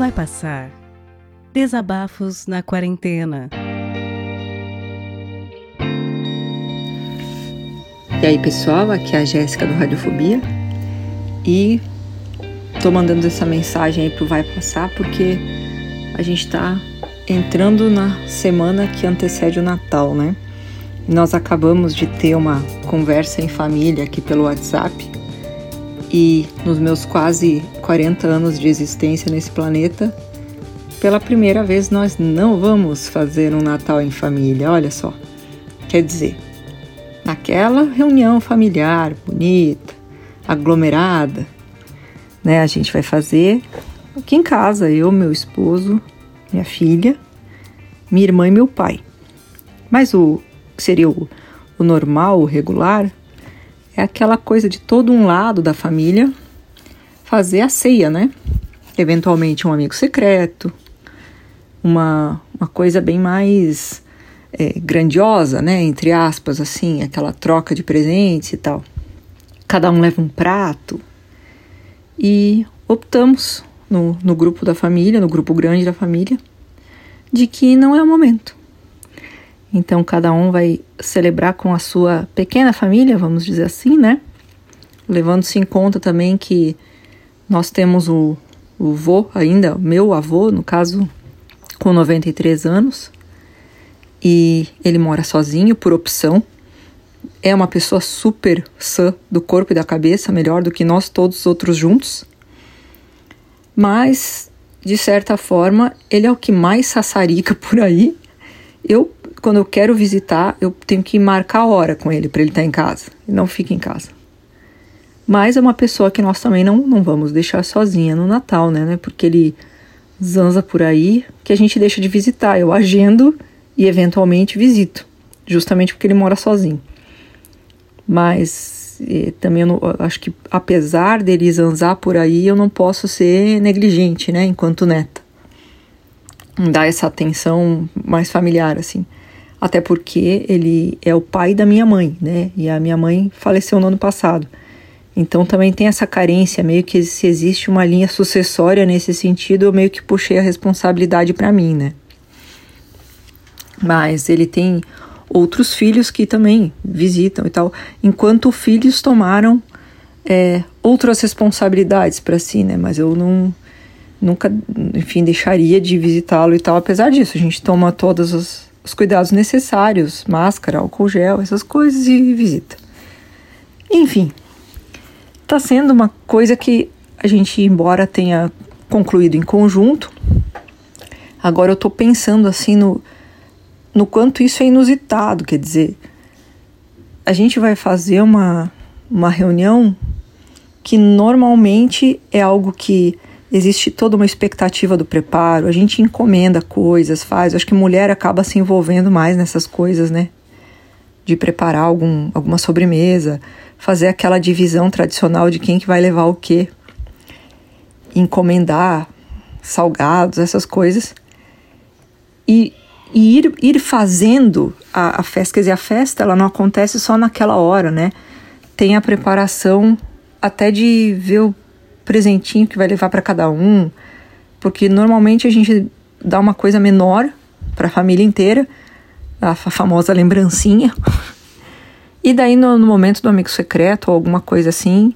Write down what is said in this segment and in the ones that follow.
Vai passar. Desabafos na quarentena. E aí, pessoal, aqui é a Jéssica do Radiofobia e tô mandando essa mensagem aí pro Vai Passar porque a gente tá entrando na semana que antecede o Natal, né? Nós acabamos de ter uma conversa em família aqui pelo WhatsApp e nos meus quase 40 anos de existência nesse planeta, pela primeira vez nós não vamos fazer um Natal em família, olha só. Quer dizer, naquela reunião familiar bonita, aglomerada, né, a gente vai fazer aqui em casa, eu, meu esposo, minha filha, minha irmã e meu pai. Mas o seria o, o normal, o regular, é aquela coisa de todo um lado da família fazer a ceia, né? Eventualmente um amigo secreto, uma, uma coisa bem mais é, grandiosa, né? Entre aspas, assim, aquela troca de presentes e tal. Cada um leva um prato e optamos no, no grupo da família, no grupo grande da família, de que não é o momento. Então cada um vai celebrar com a sua pequena família, vamos dizer assim, né? Levando-se em conta também que nós temos o, o vô ainda, meu avô, no caso, com 93 anos, e ele mora sozinho por opção. É uma pessoa super sã do corpo e da cabeça, melhor do que nós todos os outros juntos. Mas, de certa forma, ele é o que mais sassarica por aí. Eu quando eu quero visitar, eu tenho que marcar a hora com ele para ele estar tá em casa. Ele não fica em casa. Mas é uma pessoa que nós também não, não vamos deixar sozinha no Natal, né? Porque ele zanza por aí que a gente deixa de visitar. Eu agendo e eventualmente visito, justamente porque ele mora sozinho. Mas também eu não, acho que apesar dele zanzar por aí, eu não posso ser negligente, né? Enquanto neta. Dar essa atenção mais familiar, assim até porque ele é o pai da minha mãe, né? E a minha mãe faleceu no ano passado. Então também tem essa carência, meio que se existe uma linha sucessória nesse sentido, eu meio que puxei a responsabilidade para mim, né? Mas ele tem outros filhos que também visitam e tal, enquanto filhos tomaram é, outras responsabilidades para si, né? Mas eu não nunca, enfim, deixaria de visitá-lo e tal. Apesar disso, a gente toma todas as os cuidados necessários, máscara, álcool gel, essas coisas e visita. Enfim, está sendo uma coisa que a gente, embora tenha concluído em conjunto, agora eu estou pensando assim no, no quanto isso é inusitado, quer dizer, a gente vai fazer uma, uma reunião que normalmente é algo que existe toda uma expectativa do preparo, a gente encomenda coisas, faz. Eu acho que mulher acaba se envolvendo mais nessas coisas, né? De preparar algum, alguma sobremesa, fazer aquela divisão tradicional de quem que vai levar o quê, encomendar salgados, essas coisas. E, e ir, ir fazendo a, a festa, quer dizer, a festa ela não acontece só naquela hora, né? Tem a preparação até de ver o presentinho que vai levar para cada um, porque normalmente a gente dá uma coisa menor para a família inteira, a famosa lembrancinha. E daí no, no, momento do amigo secreto ou alguma coisa assim,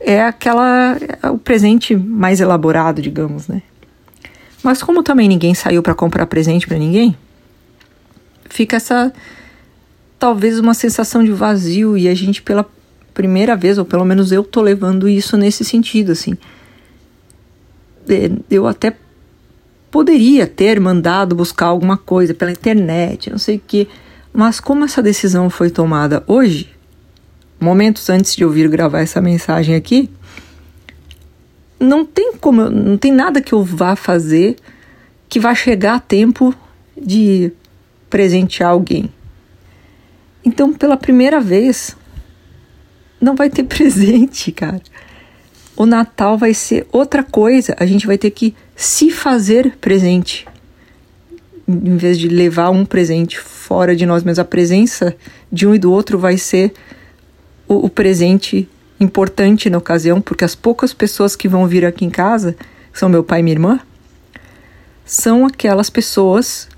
é aquela é o presente mais elaborado, digamos, né? Mas como também ninguém saiu para comprar presente para ninguém, fica essa talvez uma sensação de vazio e a gente pela primeira vez, ou pelo menos eu tô levando isso nesse sentido, assim. É, eu até poderia ter mandado buscar alguma coisa pela internet, não sei o que, mas como essa decisão foi tomada hoje, momentos antes de eu vir gravar essa mensagem aqui, não tem como, não tem nada que eu vá fazer que vá chegar a tempo de presentear alguém. Então, pela primeira vez, não vai ter presente, cara. O Natal vai ser outra coisa. A gente vai ter que se fazer presente. Em vez de levar um presente fora de nós mesmos, a presença de um e do outro vai ser o, o presente importante na ocasião, porque as poucas pessoas que vão vir aqui em casa são meu pai e minha irmã, são aquelas pessoas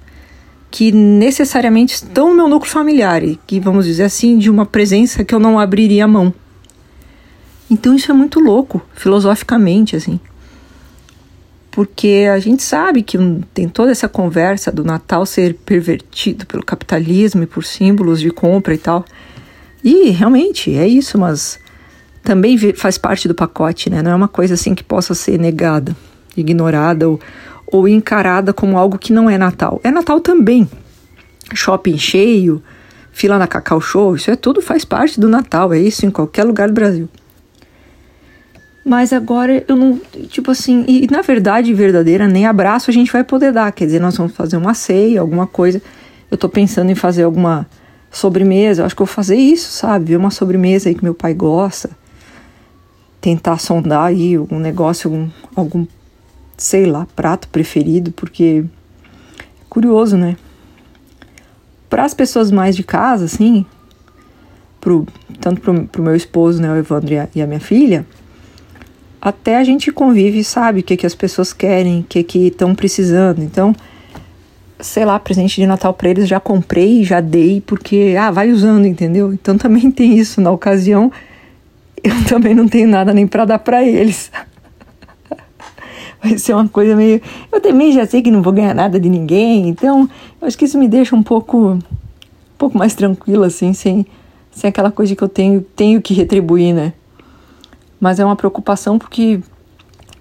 que necessariamente estão no meu núcleo familiar e que, vamos dizer assim, de uma presença que eu não abriria a mão. Então isso é muito louco, filosoficamente, assim. Porque a gente sabe que tem toda essa conversa do Natal ser pervertido pelo capitalismo e por símbolos de compra e tal. E realmente é isso, mas também faz parte do pacote, né? Não é uma coisa assim que possa ser negada, ignorada ou, ou encarada como algo que não é Natal. É Natal também. Shopping cheio, fila na Cacau Show, isso é tudo faz parte do Natal, é isso em qualquer lugar do Brasil. Mas agora eu não, tipo assim, e, na verdade verdadeira, nem abraço a gente vai poder dar, quer dizer, nós vamos fazer uma ceia, alguma coisa. Eu tô pensando em fazer alguma sobremesa, eu acho que eu vou fazer isso, sabe? Uma sobremesa aí que meu pai gosta. Tentar sondar aí um negócio, algum, algum sei lá, prato preferido, porque é curioso, né? Para as pessoas mais de casa, assim, pro, tanto pro, pro meu esposo, né, o Evandro e a, e a minha filha, até a gente convive sabe o que, que as pessoas querem, o que que estão precisando. Então, sei lá, presente de Natal para eles já comprei, já dei, porque, ah, vai usando, entendeu? Então também tem isso na ocasião. Eu também não tenho nada nem para dar para eles. Vai ser uma coisa meio. Eu também já sei que não vou ganhar nada de ninguém, então eu acho que isso me deixa um pouco, um pouco mais tranquila, assim, sem, sem aquela coisa que eu tenho, tenho que retribuir, né? Mas é uma preocupação porque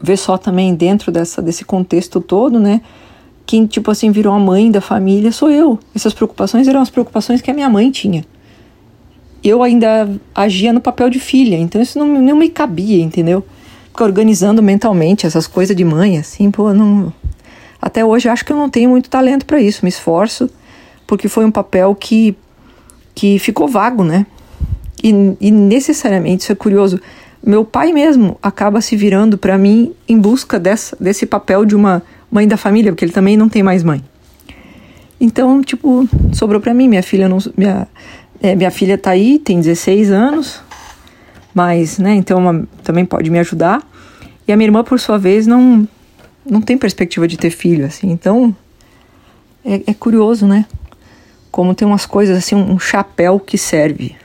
ver só também dentro dessa, desse contexto todo, né? Quem, tipo assim, virou a mãe da família sou eu. Essas preocupações eram as preocupações que a minha mãe tinha. Eu ainda agia no papel de filha, então isso não, não me cabia, entendeu? Ficar organizando mentalmente essas coisas de mãe, assim, pô, não. Até hoje acho que eu não tenho muito talento para isso, me esforço, porque foi um papel que, que ficou vago, né? E, e necessariamente, isso é curioso, meu pai mesmo acaba se virando para mim em busca dessa, desse papel de uma mãe da família, porque ele também não tem mais mãe. Então, tipo, sobrou para mim, minha filha não, minha, é, minha filha tá aí, tem 16 anos, mas, né, então uma, também pode me ajudar. E a minha irmã, por sua vez, não, não tem perspectiva de ter filho, assim, então é, é curioso, né? Como tem umas coisas assim, um, chapéu que serve.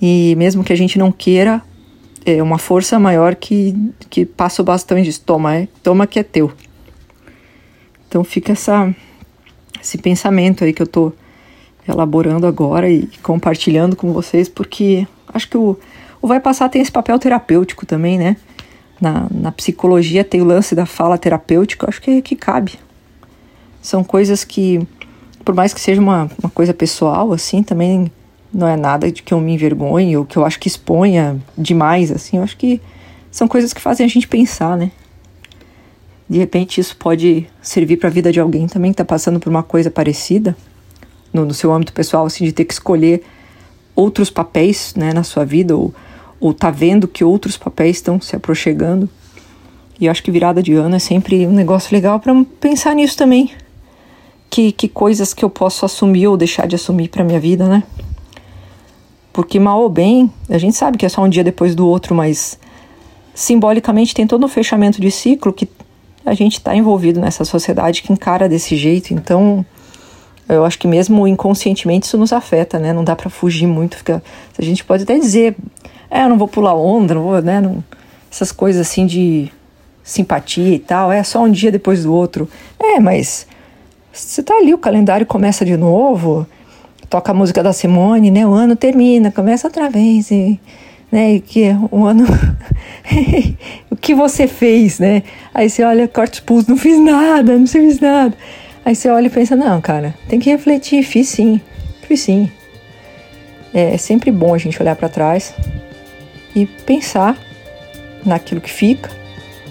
E mesmo que a gente não queira, é uma força maior que, que passa o bastão e diz: toma, é, toma que é teu. Então fica essa, esse pensamento aí que eu tô elaborando agora e compartilhando com vocês, porque acho que o, o Vai Passar tem esse papel terapêutico também, né? Na, na psicologia tem o lance da fala terapêutica, acho que, que cabe. São coisas que, por mais que seja uma, uma coisa pessoal, assim, também não é nada de que eu me envergonhe ou que eu acho que exponha demais, assim. Eu acho que são coisas que fazem a gente pensar, né? De repente isso pode servir para a vida de alguém também que está passando por uma coisa parecida no, no seu âmbito pessoal, assim, de ter que escolher outros papéis né, na sua vida ou, ou tá vendo que outros papéis estão se aproximando. E eu acho que virada de ano é sempre um negócio legal para pensar nisso também. Que, que coisas que eu posso assumir ou deixar de assumir para minha vida, né? Porque mal ou bem, a gente sabe que é só um dia depois do outro, mas simbolicamente tem todo um fechamento de ciclo que a gente está envolvido nessa sociedade que encara desse jeito. Então, eu acho que mesmo inconscientemente isso nos afeta, né? Não dá para fugir muito. Fica, a gente pode até dizer, é, eu não vou pular onda, não vou, né? Não, essas coisas assim de simpatia e tal, é só um dia depois do outro. É, mas você tá ali, o calendário começa de novo, toca a música da Simone, né? O ano termina, começa outra vez e né? E que o ano o que você fez, né? Aí você olha, corta os pulsos, não fiz nada, não fiz nada. Aí você olha e pensa, não, cara, tem que refletir, fiz sim, fiz sim. É, é sempre bom a gente olhar para trás e pensar naquilo que fica,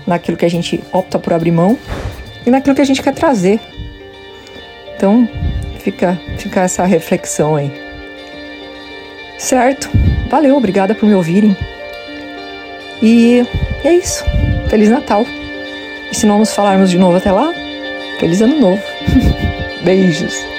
naquilo que a gente opta por abrir mão e naquilo que a gente quer trazer. Então, fica, fica essa reflexão aí. Certo? Valeu, obrigada por me ouvirem. E é isso. Feliz Natal. E se não nos falarmos de novo até lá, Feliz Ano Novo. Beijos.